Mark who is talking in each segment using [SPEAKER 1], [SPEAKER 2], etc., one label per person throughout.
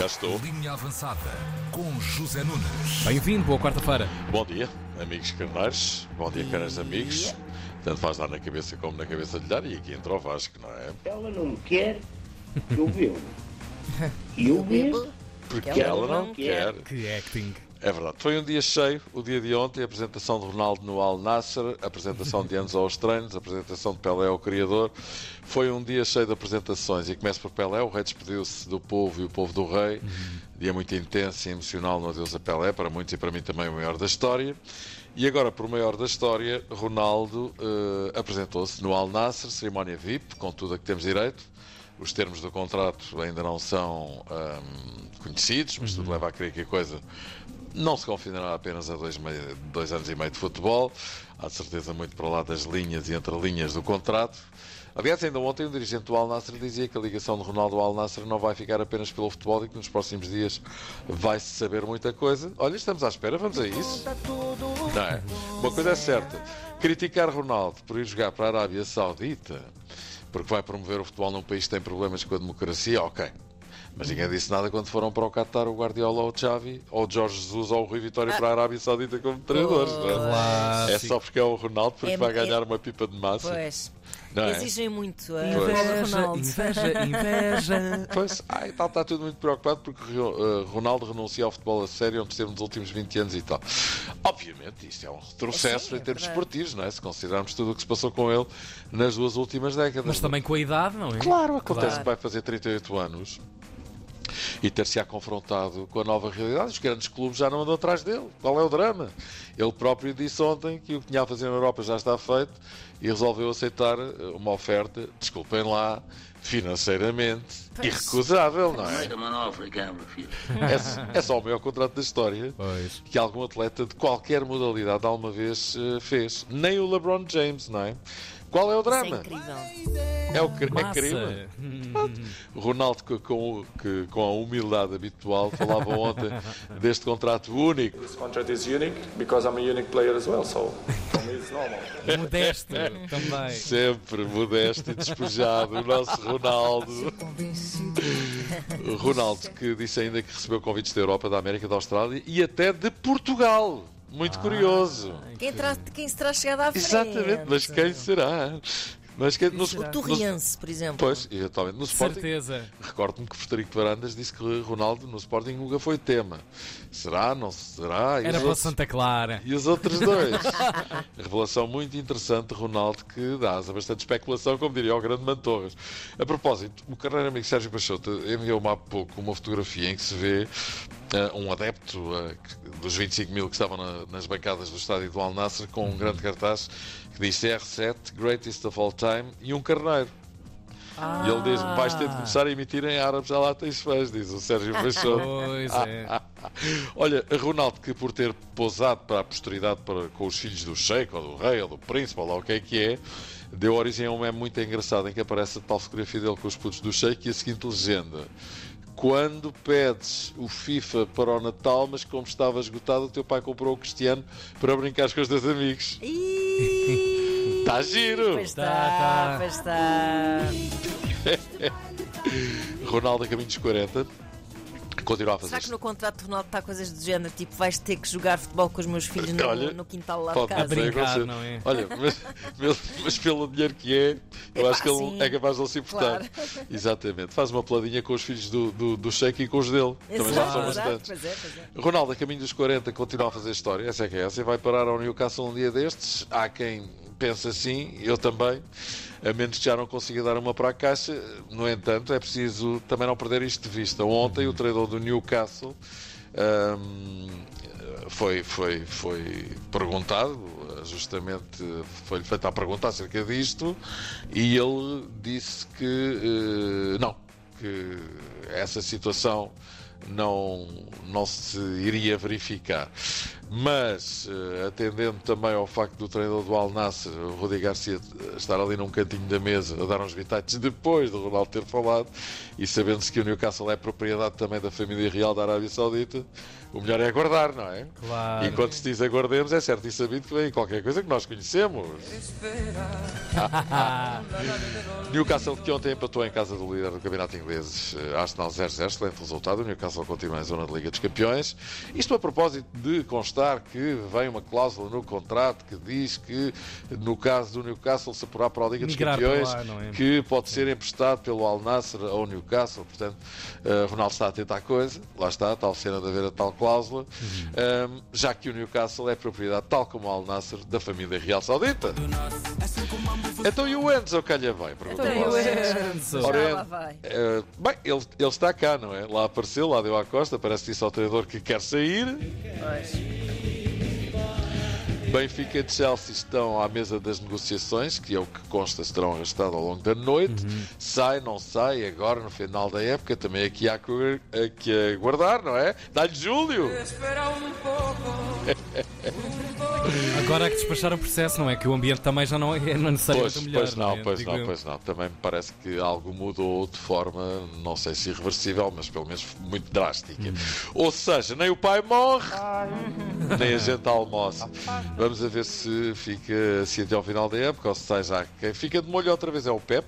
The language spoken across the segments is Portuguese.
[SPEAKER 1] Cá estou.
[SPEAKER 2] Linha avançada com José Nunes.
[SPEAKER 3] Bem-vindo, boa quarta-feira.
[SPEAKER 1] Bom dia, amigos carneiros. Bom dia, caros amigos. Tanto faz dar na cabeça como na cabeça de dar. E aqui entra o Vasco, não é?
[SPEAKER 4] Ela não quer que eu beba. E eu bebo.
[SPEAKER 1] Porque ela não quer.
[SPEAKER 3] Que acting.
[SPEAKER 1] É verdade. Foi um dia cheio, o dia de ontem, a apresentação de Ronaldo no Al Nasser, a apresentação de Enzo aos treinos, a apresentação de Pelé ao criador. Foi um dia cheio de apresentações e começa por Pelé, o rei despediu-se do povo e o povo do rei. Dia muito intenso e emocional no adeus a Pelé, para muitos e para mim também o maior da história. E agora, por maior da história, Ronaldo eh, apresentou-se no Al Nasser, cerimónia VIP, com tudo a que temos direito. Os termos do contrato ainda não são ahm, conhecidos, mas tudo leva a crer que a coisa não se confinará apenas a dois, mei- dois anos e meio de futebol. Há de certeza muito para lá das linhas e entre linhas do contrato. Aliás, ainda ontem um dirigente do Al Nassr dizia que a ligação de Ronaldo ao Al Nassr não vai ficar apenas pelo futebol e que nos próximos dias vai-se saber muita coisa. Olha, estamos à espera, vamos a isso. Não é? Uma coisa é certa: criticar Ronaldo por ir jogar para a Arábia Saudita porque vai promover o futebol num país que tem problemas com a democracia, ok. Mas ninguém disse nada quando foram para o Qatar o Guardiola ou o Xavi, ou o Jorge Jesus ou o Rui Vitória para a Arábia Saudita como treinadores. não é? É só porque é o Ronaldo porque
[SPEAKER 5] É-
[SPEAKER 1] vai
[SPEAKER 5] é-
[SPEAKER 1] ganhar uma pipa de massa.
[SPEAKER 5] Pois.
[SPEAKER 1] Não é?
[SPEAKER 5] Exigem muito a
[SPEAKER 1] Pois.
[SPEAKER 5] Ronaldo
[SPEAKER 3] inveja, inveja.
[SPEAKER 1] Pois, ai, tal, está tudo muito preocupado porque uh, Ronaldo renuncia ao futebol a sério onde esteve nos últimos 20 anos e tal. Obviamente, isto é um retrocesso
[SPEAKER 5] Sim, é
[SPEAKER 1] em termos
[SPEAKER 5] verdade.
[SPEAKER 1] esportivos, não é? Se considerarmos tudo o que se passou com ele nas duas últimas décadas.
[SPEAKER 3] Mas também com a idade, não é?
[SPEAKER 1] Claro, acontece
[SPEAKER 3] Claro.
[SPEAKER 1] que vai fazer 38 anos e ter-se-á confrontado com a nova realidade. Os grandes clubes já não andam atrás dele. Qual é o drama? Ele próprio disse ontem que o que tinha a fazer na Europa já está feito e resolveu aceitar eh, uma oferta, desculpem lá, financeiramente irrecusável, não é? É, é só o maior contrato da história
[SPEAKER 3] Pois.
[SPEAKER 1] que algum atleta de qualquer modalidade alguma vez eh, fez. Nem o LeBron James, não é? Qual é o
[SPEAKER 5] Isso é
[SPEAKER 1] drama?
[SPEAKER 5] incrível.
[SPEAKER 1] É, o é crime. O Ronaldo, que, com, que, com a humildade habitual, falava ontem deste contrato único.
[SPEAKER 6] This contract is unique because I'm a unique player as well, so for me it's normal.
[SPEAKER 3] Modesto também.
[SPEAKER 1] Sempre modesto e despejado, o nosso Ronaldo. Ronaldo, que disse ainda que recebeu convites da Europa, da América, da Austrália e até de Portugal. Muito curioso.
[SPEAKER 5] Quem, terá, quem se terá chegado à frente?
[SPEAKER 1] Exatamente, mas quem será? Mas quem, no,
[SPEAKER 5] O
[SPEAKER 1] no-
[SPEAKER 5] Torriense, por exemplo.
[SPEAKER 1] Pois, exatamente. No Sporting,
[SPEAKER 3] Certeza.
[SPEAKER 1] Recordo-me que o Frederico Varandas disse que Ronaldo no Sporting nunca foi tema. Será? Não será? E
[SPEAKER 3] Era para
[SPEAKER 1] outros-
[SPEAKER 3] Santa Clara.
[SPEAKER 1] E os outros dois? Revelação muito interessante Ronaldo que dá asa bastante especulação, como diria o grande Mantorras. A propósito, o carreiro amigo Sérgio Peixoto enviou-me há pouco uma fotografia em que se vê eh, um adepto que- dos 25 mil que estavam na- nas bancadas do estádio do Al Nassr com um grande cartaz que diz CR7, Greatest of All Time, e um carneiro. E ele diz: vais ter de começar a emitir em árabe, já lá tens fãs, diz o Sérgio Peixoto.
[SPEAKER 3] Pois é.
[SPEAKER 1] Olha, Ronaldo, que por ter pousado para a posteridade para, com os filhos do Sheik, ou do Rei, ou do Príncipe, ou lá o que é que é, deu origem a um meme muito engraçado em que aparece a tal fotografia dele com os putos do Sheik e a seguinte legenda. Quando pedes o FIFA para o Natal, mas como estava esgotado, o teu pai comprou o Cristiano para brincar com os teus amigos. Está giro!
[SPEAKER 5] Pois
[SPEAKER 3] Tá,
[SPEAKER 5] está,
[SPEAKER 3] tá.
[SPEAKER 5] pois está.
[SPEAKER 1] Ronaldo a caminho dos 40. Continua a fazer
[SPEAKER 5] Será que no contrato de Ronaldo está coisas do género? Tipo, vais ter que jogar futebol com os meus filhos no,
[SPEAKER 1] Olha,
[SPEAKER 5] no quintal lá de casa.
[SPEAKER 3] brincar, não é?
[SPEAKER 1] Olha, mas, mas- mas pelo dinheiro que é, eu
[SPEAKER 5] Epá,
[SPEAKER 1] acho que ele
[SPEAKER 5] sim.
[SPEAKER 1] é capaz de não se importar.
[SPEAKER 5] Claro.
[SPEAKER 1] Exatamente. Faz uma peladinha com os filhos do, do, do Sheik e com os dele. Também já são
[SPEAKER 5] Exato, exato.
[SPEAKER 1] bastantes.
[SPEAKER 5] Pois é, pois é.
[SPEAKER 1] Ronaldo, a caminho dos 40, continua a fazer história. Essa é que é essa. E vai parar ao Newcastle um dia destes. Há quem pense assim, eu também. A menos que já não consiga dar uma para a caixa. No entanto, é preciso também não perder isto de vista. Ontem, o treinador do Newcastle hum, foi, foi, foi perguntado, justamente foi-lhe feita a pergunta acerca disto, e ele disse que eh, não, que essa situação não, não se iria verificar. Mas, eh, atendendo também ao facto do treinador do Al Nasser, o Rudi Garcia, estar ali num cantinho da mesa a dar uns bitites depois do Ronaldo ter falado, e sabendo-se que o Newcastle é propriedade também da família real da Arábia Saudita, o melhor é aguardar, não é?
[SPEAKER 3] Claro.
[SPEAKER 1] E quando se diz aguardemos, é certo e sabido que vem qualquer coisa que nós conhecemos. Newcastle que ontem empatou em casa do líder do campeonato inglês, eh, Arsenal 0-0, excelente resultado. O Newcastle continua em zona de Liga dos Campeões. Isto a propósito de constar que vem uma cláusula no contrato que diz que, no caso do Newcastle se apurar para a Liga
[SPEAKER 3] Migrar
[SPEAKER 1] dos Campeões,
[SPEAKER 3] é?
[SPEAKER 1] que pode ser emprestado pelo Al Nasser ao Newcastle. Portanto, eh, Ronaldo está atento à coisa. Lá está tal cena de haver a tal cláusula.
[SPEAKER 3] Uhum.
[SPEAKER 1] Um, já que o Newcastle é propriedade, tal como o Al Nasser, da família real saudita. Então e o Enzo calha vai? Pergunta
[SPEAKER 5] Então, e o.
[SPEAKER 3] Enzo.
[SPEAKER 1] Ora,
[SPEAKER 5] vai.
[SPEAKER 1] Eh, bem, ele, ele está cá, não é? Lá apareceu, lá deu à costa, parece que disse ao treinador que quer sair.
[SPEAKER 5] Pois.
[SPEAKER 1] Benfica e Chelsea estão à mesa das negociações, que é o que consta serão arrastado ao longo da noite. Sai, não sai, agora no final da época, também aqui há que, aqui a guardar, não é? Dá-lhe Júlio!
[SPEAKER 3] Agora há que despachar o processo, não é? Que o ambiente também já não é necessariamente
[SPEAKER 1] Pois,
[SPEAKER 3] melhor.
[SPEAKER 1] pois não,
[SPEAKER 3] é?
[SPEAKER 1] pois
[SPEAKER 3] Digo
[SPEAKER 1] não,
[SPEAKER 3] eu.
[SPEAKER 1] pois não. Também me parece que algo mudou de forma, não sei se irreversível, mas pelo menos muito drástica.
[SPEAKER 3] Hum.
[SPEAKER 1] Ou seja, nem o pai morre, nem a gente almoça. Vamos a ver se fica assim até ao final da época ou se sai já. Quem fica de molho outra vez é o Pep.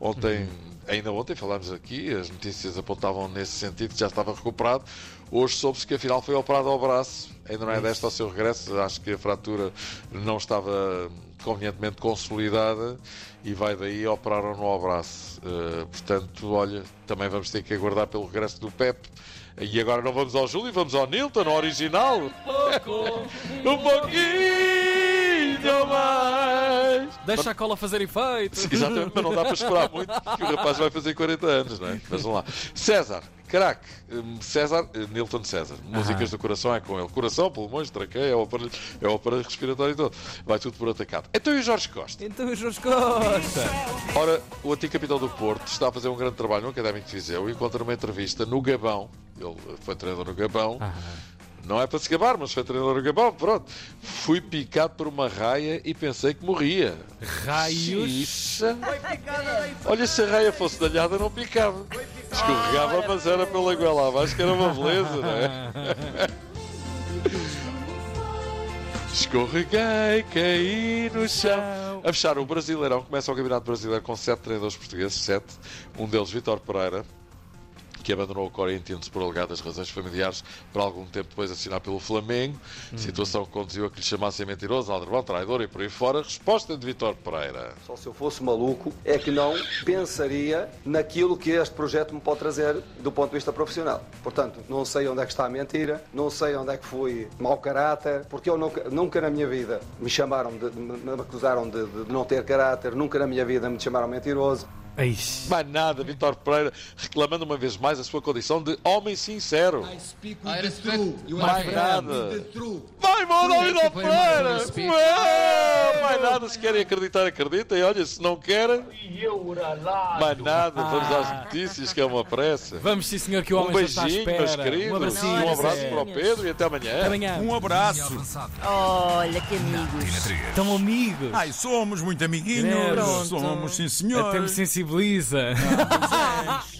[SPEAKER 1] Ontem,
[SPEAKER 3] Uhum.
[SPEAKER 1] ainda ontem falámos aqui, as notícias apontavam nesse sentido que já estava recuperado. Hoje soube-se que afinal foi operado ao braço. Ainda não é desta ao seu regresso. Acho que a fratura não estava convenientemente consolidada e vai daí operaram-no ao braço. Eh, portanto, olha, também vamos ter que aguardar pelo regresso do Pep. E agora não vamos ao Júlio, vamos ao Nilton, ao original. um pouquinho.
[SPEAKER 3] Deixa a cola fazer efeito.
[SPEAKER 1] Exatamente, mas não dá para esperar muito, porque o rapaz vai fazer 40 anos, não é? Mas vamos lá. César, craque. Hum, César, eh, Nilton César. Músicas do coração é com ele. Coração, pulmões, traqueia, é o aparelho, é o aparelho respiratório todo. Vai tudo por atacado. Então e o Jorge Costa?
[SPEAKER 3] Então o Jorge Costa.
[SPEAKER 1] Ora, o antigo capitão do Porto está a fazer um grande trabalho no Académico de Viseu e encontra uma entrevista no Gabão. Ele foi treinador no Gabão. Não é para se gabar, mas foi treinador no Gabão. Pronto. Fui picado por uma raia e pensei que morria.
[SPEAKER 3] Raios.
[SPEAKER 1] Olha, se a raia fosse dalhada, não picava. Escorregava, mas era pela goela abaixo, que era uma beleza, não é? Escorreguei, caí no chão. A fechar o Brasileirão, começa o Campeonato Brasileiro com sete treinadores portugueses, sete. Um deles, Vitor Pereira, que abandonou o Corinthians por alegadas razões familiares para algum tempo depois assinar pelo Flamengo. Situação que conduziu a que lhe chamassem mentiroso, aldrabão, traidor e por aí fora. Resposta de Vitor Pereira.
[SPEAKER 7] Só se eu fosse maluco é que não pensaria naquilo que este projeto me pode trazer do ponto de vista profissional. Portanto, não sei onde é que está a mentira, não sei onde é que fui mau caráter, porque eu nunca, nunca na minha vida me chamaram, de, me me acusaram de, de não ter caráter, nunca na minha vida me chamaram mentiroso.
[SPEAKER 3] Eish.
[SPEAKER 1] Mais nada, Vitor Pereira reclamando uma vez mais a sua condição de homem sincero. Mais nada. Vai, manda Vitor Pereira! Mais nada, se querem acreditar, acreditem. Olha, se não querem, mais nada. Vamos às notícias, que é uma pressa.
[SPEAKER 3] Vamos sim, senhor, que o
[SPEAKER 1] Um
[SPEAKER 3] homem à
[SPEAKER 1] beijinho, meus queridos.
[SPEAKER 3] Um.
[SPEAKER 1] Um abraço para o Pedro e até amanhã.
[SPEAKER 3] Até amanhã.
[SPEAKER 2] Um abraço.
[SPEAKER 5] Olha que amigos.
[SPEAKER 2] Tina 3.
[SPEAKER 3] Estão amigos.
[SPEAKER 2] Ai, somos muito amiguinhos. Somos, sim, senhor.
[SPEAKER 3] Até me sensibiliza.